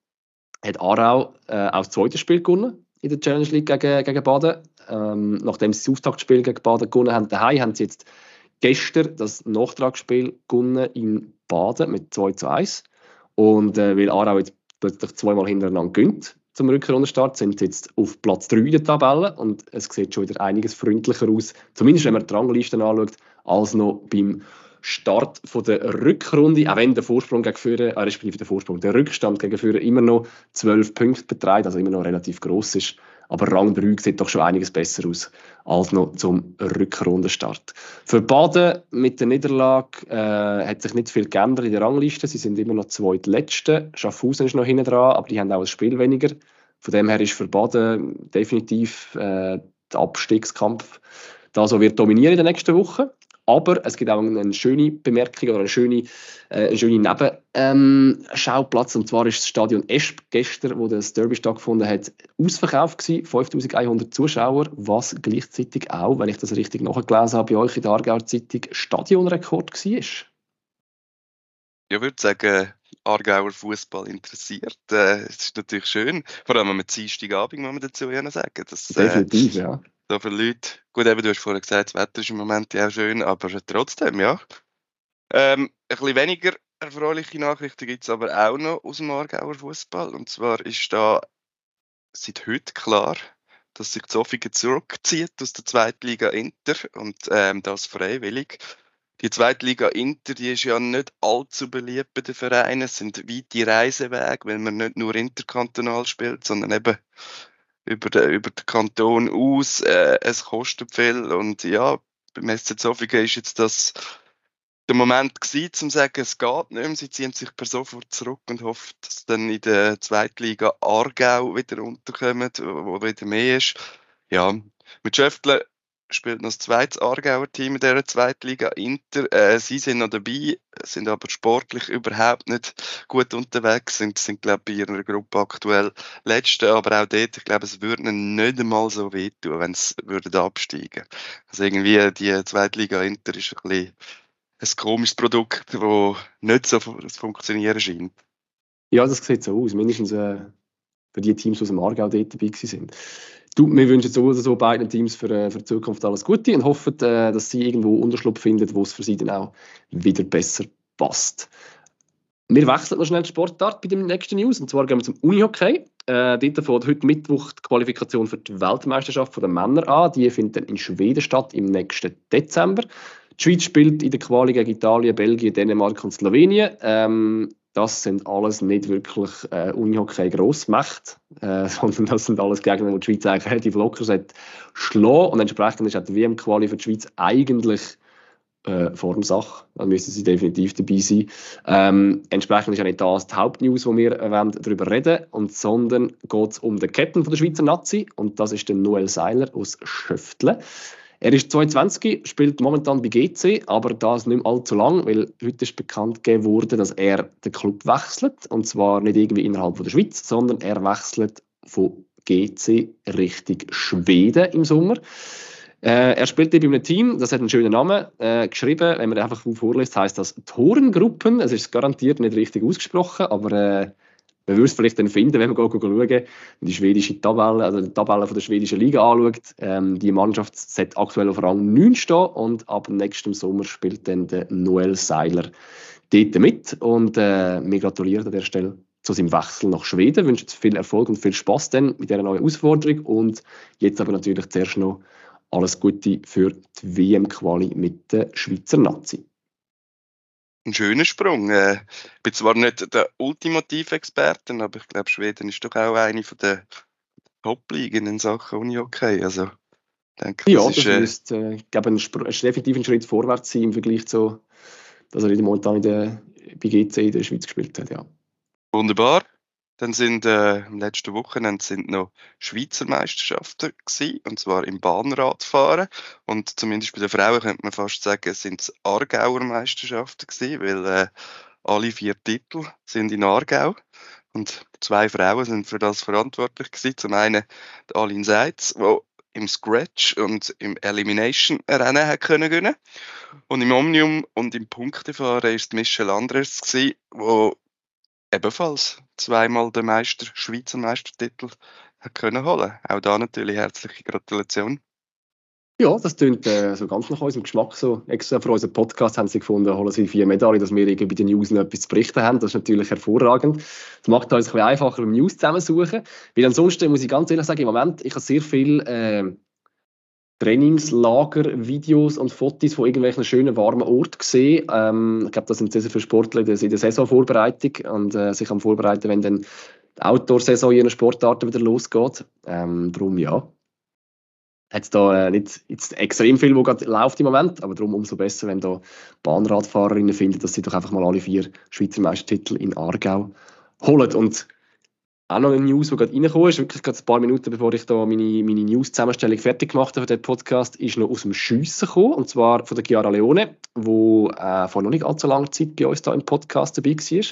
hat Aarau äh, auch das zweite Spiel gewonnen in der Challenge League gegen, gegen Baden. Ähm, nachdem sie das Auftaktspiel gegen Baden gewonnen haben, daheim haben sie jetzt gestern das Nachtragsspiel gewonnen in Baden mit 2 zu 1. Und äh, weil Aarau jetzt plötzlich zweimal hintereinander gönnt zum Rückrundenstart, sind sie jetzt auf Platz 3 in der Tabelle und es sieht schon wieder einiges freundlicher aus, zumindest wenn man die Ranglisten anschaut, als noch beim Start von der Rückrunde, auch wenn der Vorsprung gegen Führer, äh, respektive der Vorsprung, der Rückstand gegen Führer immer noch 12 Punkte beträgt, also immer noch relativ groß ist. Aber Rang 3 sieht doch schon einiges besser aus als noch zum Rückrundenstart. Für Baden mit der Niederlage äh, hat sich nicht viel geändert in der Rangliste. Sie sind immer noch zweitletzte. Schaffhausen ist noch hinten dran, aber die haben auch ein Spiel weniger. Von dem her ist für Baden definitiv äh, der Abstiegskampf da so wird dominieren in den nächsten Wochen. Aber es gibt auch eine schöne Bemerkung oder eine schöne, äh, einen schönen Nebenschauplatz. Ähm, und zwar ist das Stadion Esp gestern, wo das Derby stattgefunden hat, ausverkauft gewesen. 5100 Zuschauer, was gleichzeitig auch, wenn ich das richtig nachgelesen habe, bei euch in der Aargauer Zeitung Stadionrekord war. Ich würde sagen, Aargauer Fußball interessiert. Äh, es ist natürlich schön, vor allem am Dienstagabend, muss man dazu sagen. Dass, äh, Definitiv, ja so viele Leute. Gut, eben, du hast vorhin gesagt, das Wetter ist im Moment ja auch schön, aber trotzdem, ja. Ähm, ein bisschen weniger erfreuliche Nachrichten gibt es aber auch noch aus dem Aargauer Fußball. Und zwar ist da seit heute klar, dass sich Zofingen zurückzieht aus der Zweitliga Inter und ähm, das freiwillig. Die Zweitliga Inter, die ist ja nicht allzu beliebt bei den Vereinen. Es sind weite Reisewege, weil man nicht nur interkantonal spielt, sondern eben über den, über den Kanton aus. Äh, es kostet viel und ja, beim SC Zofingen ist jetzt das der Moment gewesen, um zu sagen, es geht nicht mehr. Sie ziehen sich per sofort zurück und hoffen, dass dann in der Zweitliga Aargau wieder unterkommt, wo wieder mehr ist. Ja, mit Schöftle spielt noch das zweite Aargauer Team in dieser Zweitliga Inter. Äh, sie sind noch dabei, sind aber sportlich überhaupt nicht gut unterwegs, sind, sind glaube ich, bei ihrer Gruppe aktuell Letzte, aber auch dort, ich glaube, es würde ihnen nicht einmal so wehtun, wenn sie würden absteigen Also irgendwie die Zweitliga Inter ist ein bisschen ein komisches Produkt, das nicht so funktionieren scheint. Ja, das sieht so aus, mindestens äh, für die Teams, die aus dem Aargau dort dabei sind. Du, wir wünschen so so beiden Teams für, äh, für die Zukunft alles Gute und hoffen, äh, dass sie irgendwo Unterschlupf finden, wo es für sie dann auch wieder besser passt. Wir wechseln noch schnell die Sportart bei dem nächsten News. Und zwar gehen wir zum Unihockey. Äh, dort fängt heute Mittwoch die Qualifikation für die Weltmeisterschaft der Männer an. Die findet dann in Schweden statt im nächsten Dezember. Die Schweiz spielt in der Quali gegen Italien, Belgien, Dänemark und Slowenien. Ähm, das sind alles nicht wirklich äh, Unihockey-Grossmächte, äh, <laughs> sondern das sind alles Gegner, die die Schweiz eigentlich relativ locker schlagen. Und entsprechend ist auch die WM-Quali für die Schweiz eigentlich äh, vor dem Sach. Dann müssen sie definitiv dabei sein. Ähm, entsprechend ist ja nicht das die Hauptnews, wo wir äh, darüber reden und sondern geht es um den Captain von der Schweizer Nazi und das ist der Noel Seiler aus Schöftle. Er ist 22, spielt momentan bei GC, aber das nicht mehr allzu lang, weil heute ist bekannt gegeben worden, dass er den Club wechselt. Und zwar nicht irgendwie innerhalb von der Schweiz, sondern er wechselt von GC Richtung Schweden im Sommer. Äh, er spielt bei einem Team, das hat einen schönen Namen äh, geschrieben. Wenn man einfach vorliest, heißt das Torengruppen. Es ist garantiert nicht richtig ausgesprochen, aber äh, man würde es vielleicht dann finden, wenn man schauen, die schwedische Tabelle, also die Tabelle von der schwedischen Liga anschaut. Ähm, die Mannschaft sollte aktuell auf Rang 9 stehen und ab nächstem Sommer spielt dann der Noel Seiler dort mit. Und äh, wir gratulieren an der Stelle zu seinem Wechsel nach Schweden. Wünschen viel Erfolg und viel Spaß dann mit dieser neuen Herausforderung. Und jetzt aber natürlich zuerst noch alles Gute für die WM-Quali mit der Schweizer Nazi ein schöner Sprung. Äh, ich bin zwar nicht der ultimative Experte, aber ich glaube, Schweden ist doch auch eine der Top-Ligen in Sachen Uni-Hockey. Also, denke, ja, das, ist, äh, ist, äh, glaube, ein, ein definitiv ein Schritt vorwärts sein im Vergleich zu, dass er momentan in der, bei GC in der Schweiz gespielt hat. Ja. Wunderbar. Dann sind äh, im letzten Wochenende sind noch Schweizer Meisterschaften gewesen, und zwar im Bahnradfahren. Und zumindest bei den Frauen könnte man fast sagen, es sind Aargauer Meisterschaften gewesen, weil äh, alle vier Titel sind in Aargau. Und zwei Frauen sind für das verantwortlich gewesen. Zum einen die Aline Seitz, die im Scratch und im Elimination Rennen hat können gewinnen. Und im Omnium und im Punktefahren ist Michel Andres gewesen, wo ebenfalls zweimal den Meister, Schweizer Meistertitel können holen. Auch da natürlich herzliche Gratulation. Ja, das klingt äh, so ganz nach unserem Geschmack. So. Extra für unseren Podcast haben sie gefunden, holen sie vier Medaillen, dass wir irgendwie bei den News noch etwas zu berichten haben. Das ist natürlich hervorragend. Das macht uns ein bisschen einfacher beim News zusammensuchen. Weil ansonsten muss ich ganz ehrlich sagen, im Moment, ich habe sehr viel äh, Trainingslager-Videos und Fotos von irgendwelchen schönen, warmen Orten gesehen. Ähm, ich glaube, das sind sehr für Sportler in der Saisonvorbereitung und äh, sich am Vorbereiten, wenn dann die Outdoor-Saison in ihren Sportarten wieder losgeht. Ähm, darum ja, hat da äh, nicht jetzt extrem viel, wo gerade läuft im Moment, aber darum umso besser, wenn da Bahnradfahrerinnen finden, dass sie doch einfach mal alle vier Schweizer Meistertitel in Aargau holen. Und auch noch eine News, die gerade reingekommen ist, wirklich gerade ein paar Minuten bevor ich da meine, meine News-Zusammenstellung fertig gemacht habe für den Podcast, ist noch aus dem Schiessen gekommen, und zwar von der Chiara Leone, die äh, vor noch nicht allzu langer Zeit bei uns da im Podcast dabei war.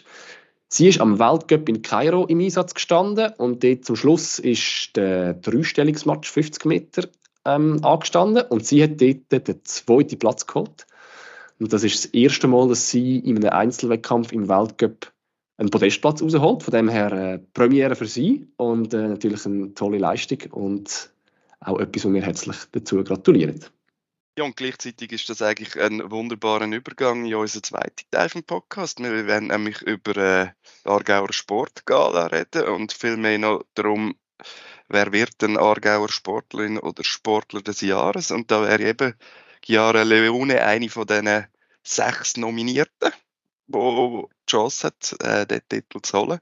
Sie ist am Weltcup in Kairo im Einsatz gestanden und dort zum Schluss ist der Dreistellungsmatch 50 Meter ähm, angestanden und sie hat dort den zweiten Platz geholt. Und das ist das erste Mal, dass sie in einem Einzelwettkampf im Weltcup einen Podestplatz rausholt. Von dem her äh, Premiere für sie und äh, natürlich eine tolle Leistung und auch etwas, was wir herzlich dazu gratulieren. Ja, und gleichzeitig ist das eigentlich ein wunderbarer Übergang in unseren zweiten Teil vom Podcast. Wir werden nämlich über äh, Aargauer Sportgala reden und vielmehr noch darum, wer wird denn Aargauer Sportlerin oder Sportler des Jahres? Und da wäre eben Chiara Leone eine von diesen sechs Nominierten, die die Chance hat, äh, den Titel zu holen.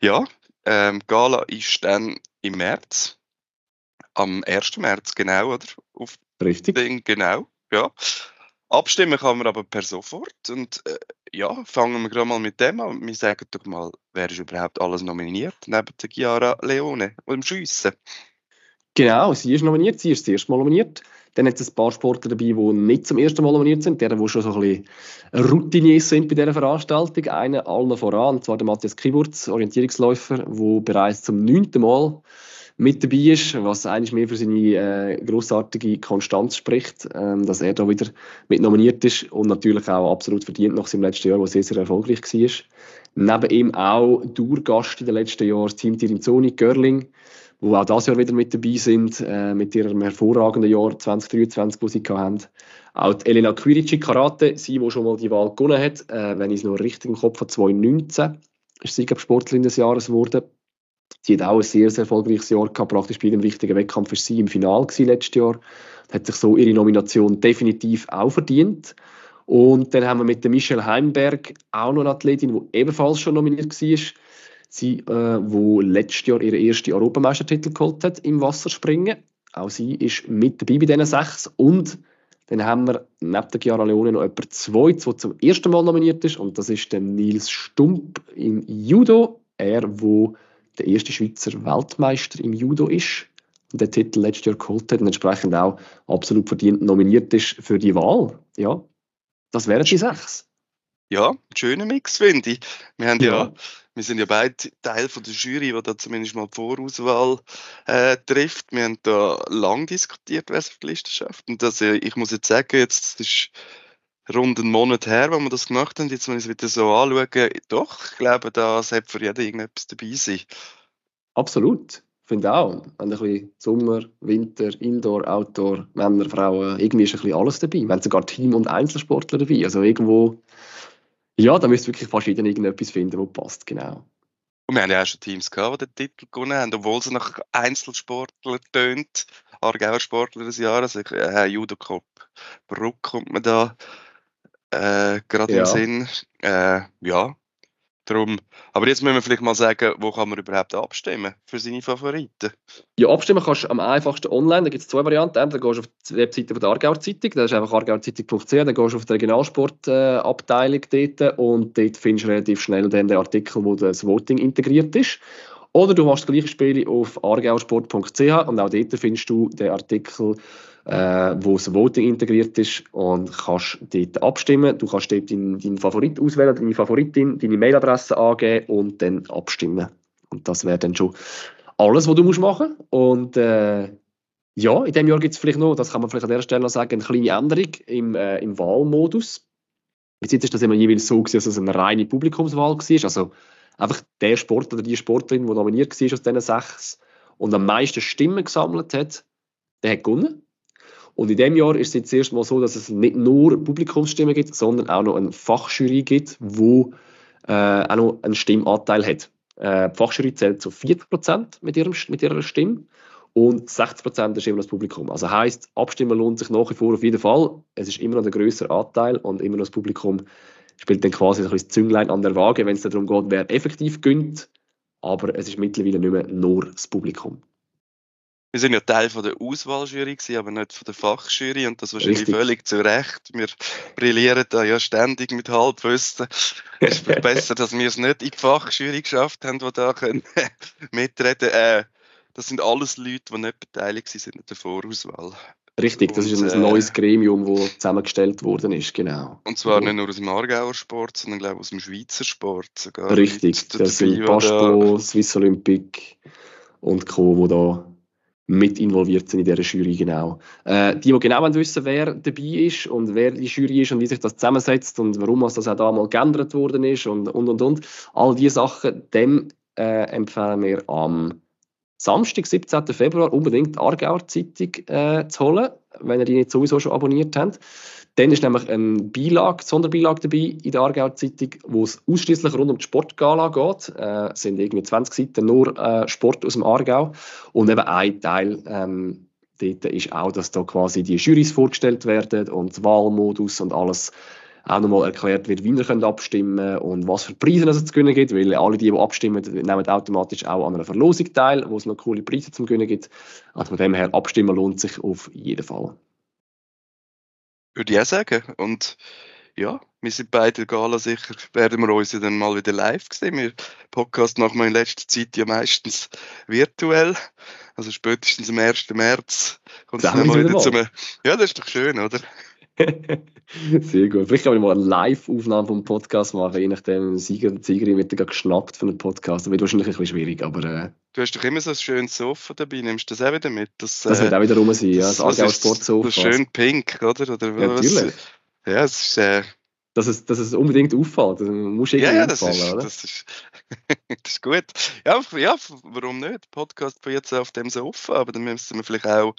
Ja, ähm, Gala ist dann im März, am 1. März genau, oder? Auf Richtig. Den, genau, ja. Abstimmen kann man aber per sofort. Und äh, ja, fangen wir gerade mal mit dem an. Wir sagen doch mal, wer ist überhaupt alles nominiert, neben der Chiara Leone und dem Schiessen? Genau, sie ist nominiert, sie ist das erste Mal nominiert. Dann hat es ein paar Sportler dabei, die nicht zum ersten Mal nominiert sind, die, die schon so ein bisschen Routiniers sind bei dieser Veranstaltung. Einer allen voran, und zwar der Matthias Kiburz, Orientierungsläufer, der bereits zum neunten Mal mit dabei ist, was eigentlich mehr für seine äh, großartige Konstanz spricht, ähm, dass er da wieder mit nominiert ist und natürlich auch absolut verdient nach seinem letzten Jahr, wo sehr, sehr erfolgreich war. Neben ihm auch Durgast in den letzten Jahren, das Team Tirinzoni, Görling, wo auch das Jahr wieder mit dabei sind, äh, mit ihrem hervorragenden Jahr 2023, wo sie haben. Auch die Elena Quirici Karate, sie, die schon mal die Wahl gewonnen hat, äh, wenn ich es noch richtig im Kopf habe, 2019, ist sie, glaube Sportlerin des Jahres geworden. Sie hat auch ein sehr, sehr erfolgreiches Jahr gehabt, praktisch bei einem wichtigen Wettkampf für sie im Finale letztes Jahr. Hat sich so ihre Nomination definitiv auch verdient. Und dann haben wir mit der Michelle Heimberg auch noch eine Athletin, die ebenfalls schon nominiert war. Sie, äh, wo letztes Jahr ihren ersten Europameistertitel geholt hat im Wasserspringen. Auch sie ist mit dabei bei diesen sechs. Und dann haben wir neben der Chiara Leone noch jemanden zwei, der zum ersten Mal nominiert ist. Und das ist der Nils Stump im Judo. Er, wo der erste Schweizer Weltmeister im Judo ist und den Titel letztes Jahr geholt hat und entsprechend auch absolut verdient nominiert ist für die Wahl. Ja, das wären die sechs. Ja, ein schöner Mix, finde ich. Wir, haben ja. ja. Wir sind ja beide Teil von der Jury, die da zumindest mal die Vorauswahl äh, trifft. Wir haben da lang diskutiert, wer es auf die Liste schafft. Und das, äh, ich muss jetzt sagen, jetzt ist rund einen Monat her, wo wir das gemacht haben. Jetzt, wenn ich es wieder so anschaue, doch, ich glaube, da sollte für jeden irgendetwas dabei sein. Absolut. Ich finde auch. Wenn ein bisschen Sommer, Winter, Indoor, Outdoor, Männer, Frauen, irgendwie ist ein bisschen alles dabei. Wir haben sogar Team- und Einzelsportler dabei. Also irgendwo, ja, da müsst ihr wirklich fast irgendetwas finden, was passt, genau. Und wir haben ja auch schon Teams gehabt, die den Titel gewonnen haben, obwohl sie nach Einzelsportler tönt. Aargauer Sportler des Jahres, äh, Judo Cup Bruck kommt man da äh, gerade ja. im Sinn. Äh, ja, Darum. Aber jetzt müssen wir vielleicht mal sagen, wo kann man überhaupt abstimmen für seine Favoriten? Ja, abstimmen kannst du am einfachsten online. Da gibt es zwei Varianten. Entweder gehst du auf die Webseite von der Aargauer Zeitung, das ist einfach aargauerzeitung.ch, dann gehst du auf die Regionalsportabteilung äh, dort und dort findest du relativ schnell dann den Artikel, wo das Voting integriert ist. Oder du machst das gleiche Spiel auf aargauersport.ch und auch dort findest du den Artikel, äh, wo das Voting integriert ist und kannst dort abstimmen. Du kannst dort deinen, deinen Favorit auswählen, deine Favoritin, deine Mailadresse angeben und dann abstimmen. Und das wäre dann schon alles, was du musst machen musst. Und äh, ja, in diesem Jahr gibt es vielleicht noch, das kann man vielleicht an der Stelle noch sagen, eine kleine Änderung im, äh, im Wahlmodus. Bis jetzt ist das immer jeweils so, gewesen, dass es eine reine Publikumswahl war. Also einfach der Sportler oder die Sportlerin, die nominiert war aus diesen sechs und am meisten Stimmen gesammelt hat, der hat gewonnen. Und in diesem Jahr ist es jetzt erst mal so, dass es nicht nur Publikumsstimmen gibt, sondern auch noch eine Fachjury gibt, die äh, auch noch einen Stimmanteil hat. Äh, die Fachjury zählt zu 40 Prozent mit, mit ihrer Stimme und 60 Prozent ist immer das Publikum. Also heisst, Abstimmen lohnt sich nach wie vor auf jeden Fall. Es ist immer noch der größere Anteil und immer noch das Publikum spielt dann quasi ein das Zünglein an der Waage, wenn es darum geht, wer effektiv gönnt. Aber es ist mittlerweile nicht mehr nur das Publikum. Wir sind ja Teil von der Auswahljury, aber nicht von der Fachjury und das wahrscheinlich Richtig. völlig zu Recht. Wir brillieren da ja ständig mit Halbwissen. Es ist besser, dass wir es nicht in die Fachjury geschafft haben, die da können <laughs> mitreden äh, Das sind alles Leute, die nicht beteiligt sind an der Vorauswahl. Richtig, das und, ist ein äh, neues Gremium, das zusammengestellt worden ist, genau. Und zwar nicht nur aus dem Aargauer Sport, sondern glaube aus dem Schweizer Sport sogar. Richtig, das sind Paspo, Swiss Olympic und Co., die da mit involviert sind in dieser Jury, genau. Äh, die, die genau wissen, wer dabei ist und wer die Jury ist und wie sich das zusammensetzt und warum das auch damals geändert worden ist und, und, und, und. All diese Sachen, dem äh, empfehlen wir am Samstag, 17. Februar, unbedingt die Aargauer Zeitung äh, zu holen, wenn ihr die nicht sowieso schon abonniert habt. Dann ist nämlich ein Beilage, Sonderbeilage dabei in der Aargauer Zeitung, wo es ausschließlich rund um die Sportgala geht. Äh, es sind irgendwie 20 Seiten nur äh, Sport aus dem Aargau. Und eben ein Teil ähm, dort ist auch, dass da quasi die Jurys vorgestellt werden und Wahlmodus und alles auch nochmal erklärt wird, wie ihr könnt abstimmen und was für Preise es zu gewinnen gibt, weil alle die, die abstimmen, nehmen automatisch auch an einer Verlosung teil, wo es noch coole Preise zum gewinnen gibt. Also von dem her, abstimmen lohnt sich auf jeden Fall. Würde ich auch sagen. Und ja, wir sind beide Gala sicher, werden wir uns ja dann mal wieder live sehen. Wir Podcast machen wir in letzter Zeit ja meistens virtuell. Also spätestens am 1. März kommt es dann mal wieder zum. Ja, das ist doch schön, oder? <laughs> Sehr gut. Vielleicht kann ich mal eine Live-Aufnahme vom Podcast machen, je nachdem, Sieger und Siegerin wird dann geschnappt für einen Podcast. Das wird wahrscheinlich ein bisschen schwierig, aber... Äh, du hast doch immer so ein schönes Sofa dabei, nimmst du das auch wieder mit? Das, das wird äh, auch wieder rum sein, ja, das, das Aargau Sportsofa. So schön pink, oder? oder ja, natürlich. Ja, es ist... Äh, dass es, dass es unbedingt auffällt. Das muss irgendwie ja, ja, das auffallen, ist, oder? Das ist, <laughs> das ist gut. Ja, ja, warum nicht? Podcast von jetzt auf dem Sofa, aber dann müssen wir vielleicht auch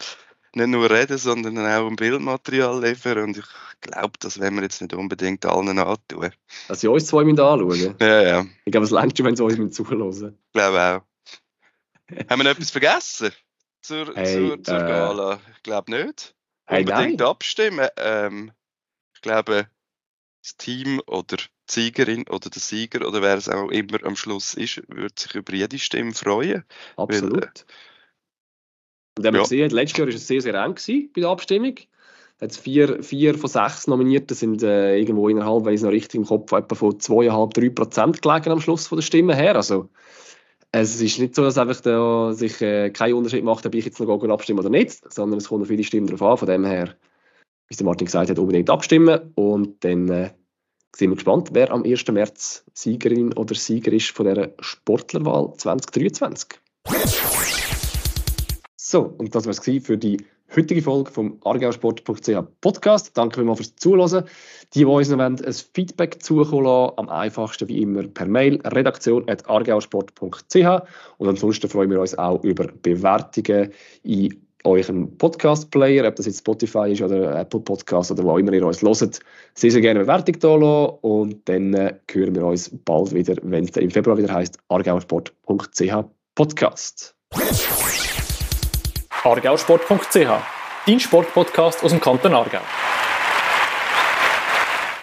nicht nur reden, sondern auch ein Bildmaterial liefern. Und ich glaube, das werden wir jetzt nicht unbedingt allen antun. Dass sie uns zwei anschauen Ja, ja. Ich glaube, es längt schon, wenn sie uns zuhören. Ich glaube auch. Haben wir noch etwas vergessen zur, hey, zur, zur äh, Gala? Ich glaube nicht. Hey, unbedingt nein. abstimmen. Ähm, ich glaube, das Team oder die Siegerin oder der Sieger oder wer es auch immer am Schluss ist, würde sich über jede Stimme freuen. Absolut. Weil, äh, und man ja. gesehen letztes Jahr war es sehr, sehr eng bei der Abstimmung. Jetzt vier, vier von sechs Nominierten sind äh, irgendwo innerhalb, wenn ich es noch richtig im Kopf etwa von 2,5-3 Prozent gelegen am Schluss von der Stimme her. Also, es ist nicht so, dass einfach da sich äh, kein Unterschied macht, ob ich jetzt noch abstimmen oder nicht, sondern es kommt auf viele Stimmen darauf an. Von dem her, wie der Martin gesagt hat, unbedingt abstimmen und dann äh, sind wir gespannt, wer am 1. März Siegerin oder Sieger ist von dieser Sportlerwahl 2023. So, und das war es für die heutige Folge vom argausport.ch Podcast. Danke vielmals fürs Zuhören. Die, die uns noch ein Feedback zukommen lassen, am einfachsten wie immer per Mail redaktion.argausport.ch und ansonsten freuen wir uns auch über Bewertungen in eurem Podcast-Player, ob das jetzt Spotify ist oder Apple Podcast oder wo auch immer ihr uns hört, sehr, sehr gerne eine Bewertung da lassen und dann äh, hören wir uns bald wieder, wenn es im Februar wieder heißt argausport.ch Podcast aargausport.ch, dein Sportpodcast aus dem Kanton Aargau.